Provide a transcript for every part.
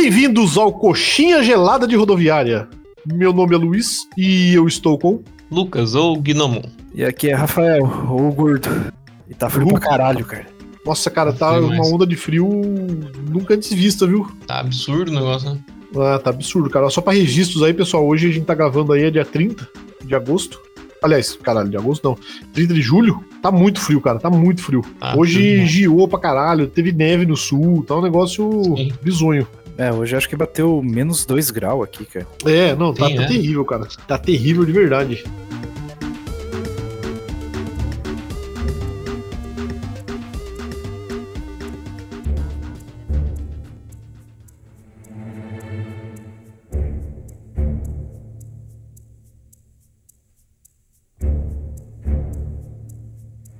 Bem-vindos ao Coxinha Gelada de Rodoviária. Meu nome é Luiz e eu estou com. Lucas ou Gnomon. E aqui é Rafael, o gordo. E tá frio pra caralho, cara. Nossa, cara, tá Frio uma onda de frio nunca antes vista, viu? Tá absurdo o negócio, né? Ah, tá absurdo, cara. Só pra registros aí, pessoal. Hoje a gente tá gravando aí, é dia 30 de agosto. Aliás, caralho, de agosto não. 30 de julho. Tá muito frio, cara. Tá muito frio. Tá Hoje giou pra caralho. Teve neve no sul. Tá um negócio Sim. bizonho. É, hoje acho que bateu menos 2 graus aqui, cara. É, não, tá, Sim, tá é. terrível, cara. Tá terrível de verdade.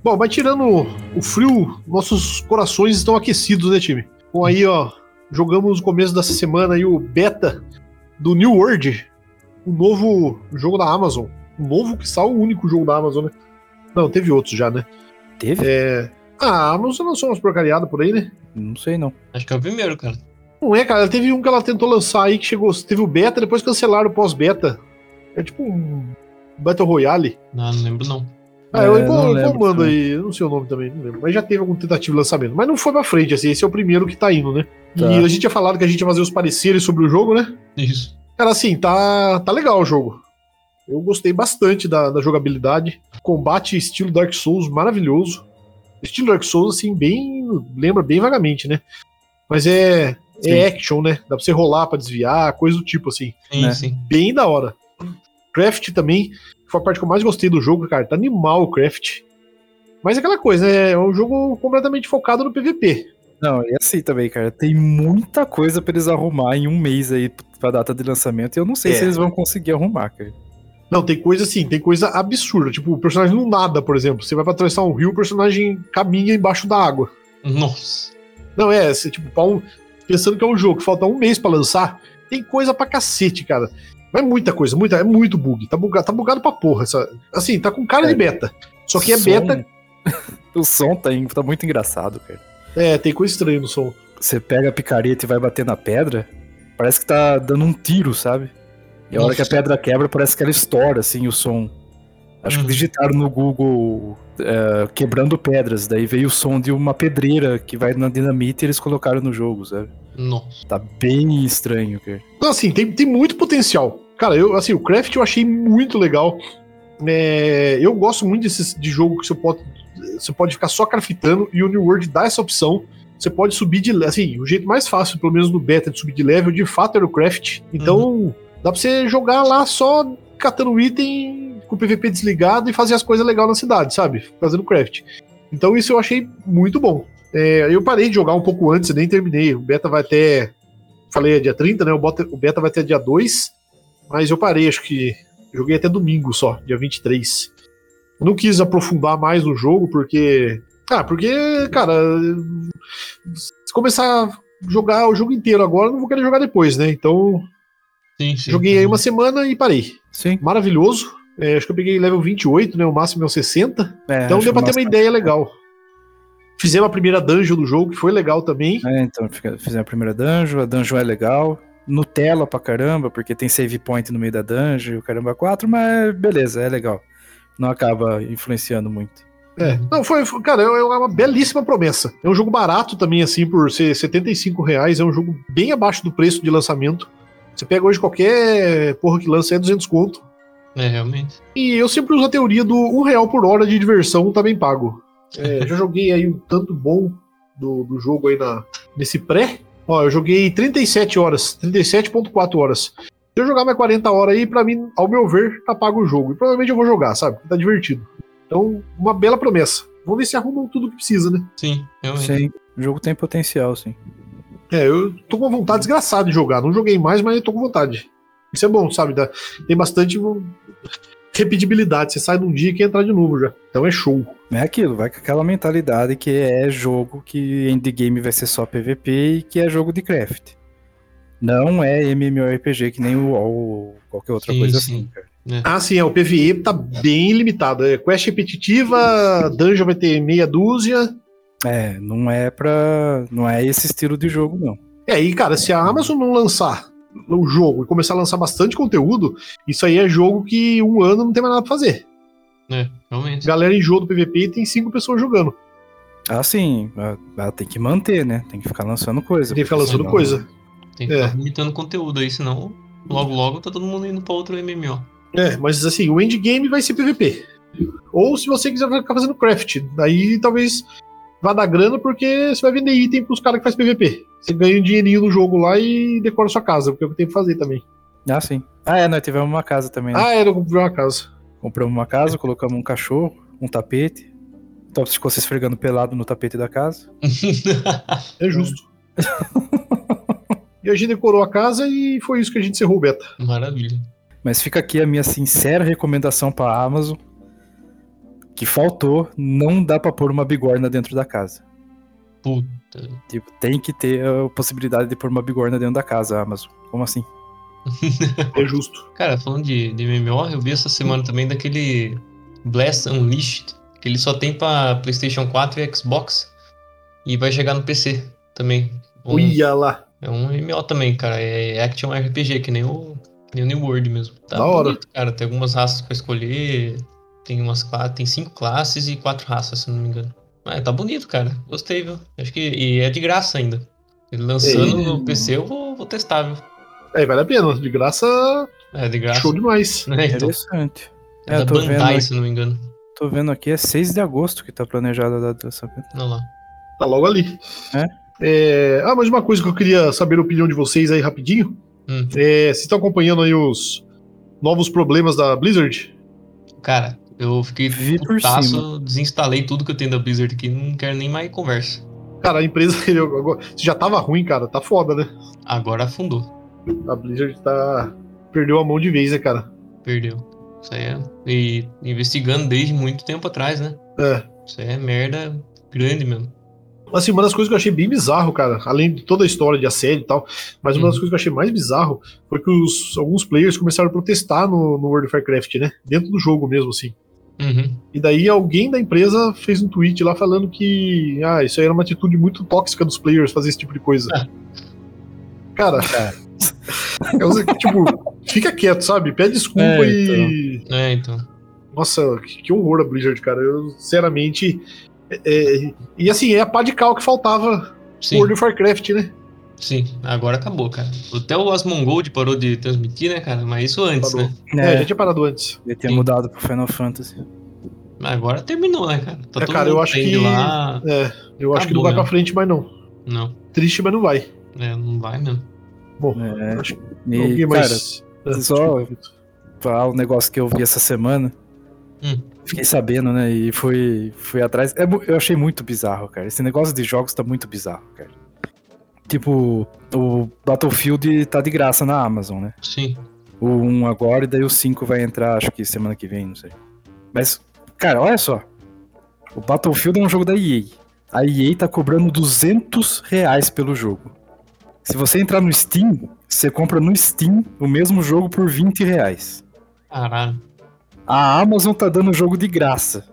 Bom, mas tirando o frio, nossos corações estão aquecidos, né, time? Bom, aí, ó, jogamos no começo dessa semana aí o beta do New World, o novo jogo da Amazon. O novo que saiu o único jogo da Amazon, né? Não, teve outros já, né? Teve? É... Ah, a Amazon lançou umas porcariadas por aí, né? Não sei não. Acho que é o primeiro, cara. Não é, cara. Teve um que ela tentou lançar aí que chegou. Teve o beta, depois cancelaram o pós-beta. É tipo um Battle Royale. Não, não lembro não. Ah, É, eu não vou, lembro vou mando também. aí, eu não sei o nome também, não lembro. Mas já teve algum tentativo de lançamento. Mas não foi pra frente, assim, esse é o primeiro que tá indo, né? Tá. E a gente tinha falado que a gente ia fazer os pareceres sobre o jogo, né? Isso. Cara, assim, tá, tá legal o jogo. Eu gostei bastante da, da jogabilidade. Combate estilo Dark Souls maravilhoso. Estilo Dark Souls, assim, bem. Lembra bem vagamente, né? Mas é, Sim. é action, né? Dá pra você rolar pra desviar, coisa do tipo, assim. Sim, Né? sim. Bem da hora. Craft também foi a parte que eu mais gostei do jogo, cara. Tá animal o Craft. Mas é aquela coisa, né? É um jogo completamente focado no PVP. Não, e assim também, cara. Tem muita coisa pra eles arrumar em um mês aí pra data de lançamento. E eu não sei É. se eles vão conseguir arrumar, cara. Não, tem coisa assim, tem coisa absurda. Tipo, o personagem não nada, por exemplo. Você vai pra atravessar um rio, o personagem caminha embaixo da água. Nossa. Não, é, você, tipo, um- pensando que é um jogo que falta um mês pra lançar, tem coisa pra cacete, cara. Mas muita coisa, muita, é muito bug. Tá bugado, tá bugado pra porra. essa- assim, tá com cara de É. beta. Só que é Som- beta. o som tá, tá muito engraçado, cara. É, tem coisa estranha no som. Você pega a picareta e vai bater na pedra, parece que tá dando um tiro, sabe? E a hora que a pedra quebra, parece que ela estoura, assim, o som. Acho que Hum. digitaram no Google é, quebrando pedras, daí veio o som de uma pedreira que vai na dinamite e eles colocaram no jogo, sabe? Nossa. Tá bem estranho, cara. Então, assim, tem, tem muito potencial. Cara, eu, assim, o Craft eu achei muito legal. É, eu gosto muito desses, de jogo que você pode, você pode ficar só craftando e o New World dá essa opção. Você pode subir de level. Assim, o jeito mais fácil, pelo menos no beta, de subir de level, de fato era o craft. Então, dá pra você jogar lá só catando item com o PVP desligado e fazer as coisas legais na cidade, sabe? Fazendo craft. Então, isso eu achei muito bom. É, eu parei de jogar um pouco antes, nem terminei. O beta vai até. Falei, é dia 30, né? O beta vai até dia 2. Mas eu parei, acho que. Joguei até domingo só, dia 23. Não quis aprofundar mais no jogo, porque. Ah, porque, cara. Se começar a jogar o jogo inteiro agora, eu não vou querer jogar depois, né? Então, Sim, sim. joguei aí uma semana e parei. Sim. Maravilhoso. É, acho que eu peguei level 28, né? O máximo é o 60. É, Então deu pra ter uma ideia legal. Fizemos a primeira dungeon do jogo, que foi legal também. É, então, fizemos a primeira dungeon, a dungeon é legal. Nutella pra caramba, porque tem save point no meio da dungeon, e o caramba 4, mas beleza, é legal. Não acaba influenciando muito. É. Não, foi, foi- cara, é uma belíssima promessa. É um jogo barato também, assim, por ser 75 reais. É um jogo bem abaixo do preço de lançamento. Você pega hoje qualquer porra que lança é 200 conto. É, realmente. E eu sempre uso a teoria do um real por hora de diversão tá bem pago. É, já joguei aí um tanto bom do, do jogo aí na, nesse pré. Ó, eu joguei 37 horas, 37.4 horas. Se eu jogar mais 40 horas aí, pra mim, ao meu ver, tá pago o jogo. E provavelmente eu vou jogar, sabe? Tá divertido. Então, uma bela promessa. Vamos ver se arrumam tudo que precisa, né? Sim, realmente. Sim, o jogo tem potencial, sim. É, eu tô com uma vontade desgraçada de jogar. Não joguei mais, mas eu tô com vontade. Isso é bom, sabe? Tem bastante repetibilidade. Você sai num dia e quer entrar de novo já. Então é show. É aquilo, vai com aquela mentalidade que é jogo que endgame vai ser só PVP e que é jogo de craft. Não é MMORPG que nem o WoW ou qualquer outra Sim, coisa sim. assim, cara. Ah, sim, é, o PVE tá bem limitado. É quest repetitiva, dungeon vai ter meia dúzia. É, não é pra. Não é esse estilo de jogo, não. É, aí, cara, se a Amazon não lançar o jogo e começar a lançar bastante conteúdo, isso aí é jogo que um ano não tem mais nada pra fazer. É, realmente. Galera enjoa do PVP e tem cinco pessoas jogando. Ah, sim. ah, ah, tem que manter, né? Tem que ficar lançando coisa. Tem que ficar lançando senão- coisa. Tem que É. ficar limitando conteúdo aí, senão logo logo tá todo mundo indo pra outro MMO. É, mas assim, o endgame vai ser PVP. Ou se você quiser ficar fazendo craft, daí talvez vá dar grana porque você vai vender item pros caras que faz PVP. Você ganha um dinheirinho no jogo lá e decora sua casa, porque é o que tem que fazer também. Ah, sim. Ah, é, nós tivemos uma casa também. Né? Ah, era eu comprei uma casa. Compramos uma casa, colocamos um cachorro, um tapete. O Tops ficou se esfregando pelado no tapete da casa. É justo. e a gente decorou a casa e foi isso que a gente encerrou o beta. Maravilha. Mas fica aqui a minha sincera recomendação pra Amazon. Que faltou, não dá pra pôr uma bigorna dentro da casa. Puta. Tipo, tem que ter a possibilidade de pôr uma bigorna dentro da casa, Amazon. Como assim? É justo. Cara, falando de, de MMO, eu vi essa semana também daquele Blast Unleashed, que ele só tem pra PlayStation 4 e Xbox. E vai chegar no PC também. Um- Olha lá. É um MMO também, cara. É Action RPG, que nem o, que nem o New World mesmo. Tá Da hora. bonito, cara. Tem algumas raças pra escolher. Tem umas cla- tem cinco classes e quatro raças, se não me engano. Mas tá bonito, cara. Gostei, viu? Acho que. E é de graça ainda. Ele lançando Ei. no PC, eu vou, vou testar, viu? É, vale a pena. De graça, É de graça. show demais. É, então, Interessante. é É, da eu tô Bandai, vendo, se não me engano. tô vendo aqui, é 6 de agosto que tá planejada a data dessa. Olha lá. Tá logo ali. É? É, Ah, mas uma coisa que eu queria saber a opinião de vocês aí rapidinho. Hum. É, vocês estão acompanhando aí os novos problemas da Blizzard? Cara, eu fiquei Vi por putaço, desinstalei tudo que eu tenho da Blizzard aqui, não quero nem mais conversa. Cara, a empresa se já tava ruim, cara, tá foda, né? Agora afundou. A Blizzard tá. Perdeu a mão de vez, né, cara? Perdeu. Isso aí é. E investigando desde muito tempo atrás, né? É. Isso aí é merda grande mesmo. Assim, uma das coisas que eu achei bem bizarro, cara, além de toda a história de assédio e tal, mas uma das Uhum. coisas que eu achei mais bizarro foi que os, alguns players começaram a protestar no, no World of Warcraft, né? Dentro do jogo mesmo, assim. Uhum. E daí alguém da empresa fez um tweet lá falando que ah, isso aí era uma atitude muito tóxica dos players fazer esse tipo de coisa. Ah. Cara, é um- tipo, fica quieto, sabe? Pede desculpa É, e. É, então. Nossa, que, que horror a Blizzard, cara. Eu, sinceramente. É- é- e assim, é a pá de cal que faltava Sim, World of Warcraft, né? sim. Agora acabou, cara. Até o Asmongold parou de transmitir, né, cara? Mas isso antes, Parou. né? É, É, já tinha parado antes. ele tinha mudado pro Final Fantasy. Mas agora terminou, né, cara? Tá É, todo cara, eu acho que- lá. É, eu acho que não Acabou vai pra mesmo. frente mais não. Não, Triste, mas não vai. é, não vai mesmo. Bom, É, acho que E, cara, mais. É, só- desculpa. falar um negócio que eu vi essa semana. Hum. Fiquei sabendo, né? E fui, fui atrás. É eu achei muito bizarro, cara. Esse negócio de jogos tá muito bizarro, cara. Tipo, o Battlefield tá de graça na Amazon, né? Sim. O 1 agora e daí o 5 vai entrar, acho que semana que vem, não sei. Mas, cara, olha só. O Battlefield é um jogo da EA. A EA tá cobrando 200 reais pelo jogo. Se você entrar no Steam, você compra no Steam o mesmo jogo por 20 reais. Caralho. A Amazon tá dando o jogo de graça.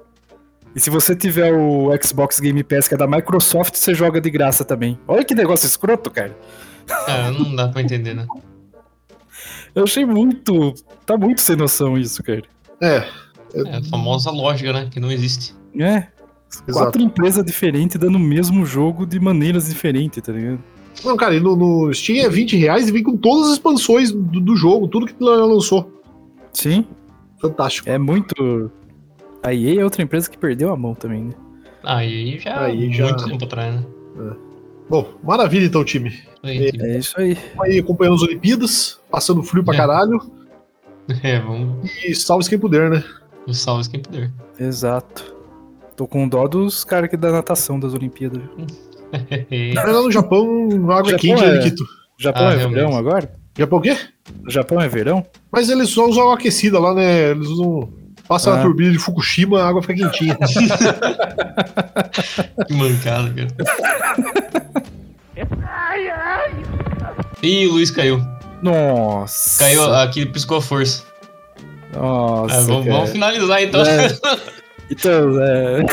E se você tiver o Xbox Game Pass, que é da Microsoft, você joga de graça também. Olha que negócio escroto, cara. Cara, não dá pra entender, né? Eu achei muito. Tá muito sem noção isso, cara. É, É a famosa lógica, né? Que não existe. É. Exato. Quatro empresas diferentes dando o mesmo jogo de maneiras diferentes, tá ligado? Não, cara, e no, no Steam é 20 reais e vem com todas as expansões do, do jogo, tudo que ela lançou. Sim, Fantástico. é muito. A EA é outra empresa que perdeu a mão também, né? Ah, e aí já Aí já- muito tempo atrás, né? Bom, maravilha então, time. Aí, time. É isso aí. Aí acompanhando as Olimpíadas, passando frio pra É. caralho. É, vamos. E salve quem puder, né? Salve quem puder. Exato. Tô com dó dos caras que da natação das Olimpíadas. viu? Mas lá no Japão, a água é Japão quente, é- né, Nikito? Japão Ah, é verão agora? Japão o quê? O Japão é verão? Mas eles só usam água aquecida lá, né? Eles usam. Passa Ah. na turbina de Fukushima, a água fica quentinha. Que mancada, cara. Ih, o Luiz caiu. Nossa. Caiu aqui, piscou a força. Nossa. Ah, vamos, cara. vamos finalizar então. É. Então, é.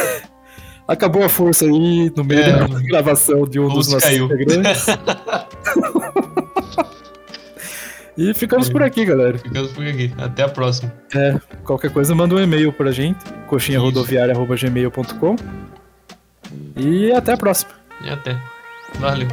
Acabou a força aí no meio É. da gravação de um dos Lúcio nossos caiu. integrantes. E ficamos por aqui, galera. Ficamos por aqui. Até a próxima. É, qualquer coisa, manda um e-mail pra gente, coxinharodoviária.gmail.com. E até a próxima. E até. Valeu.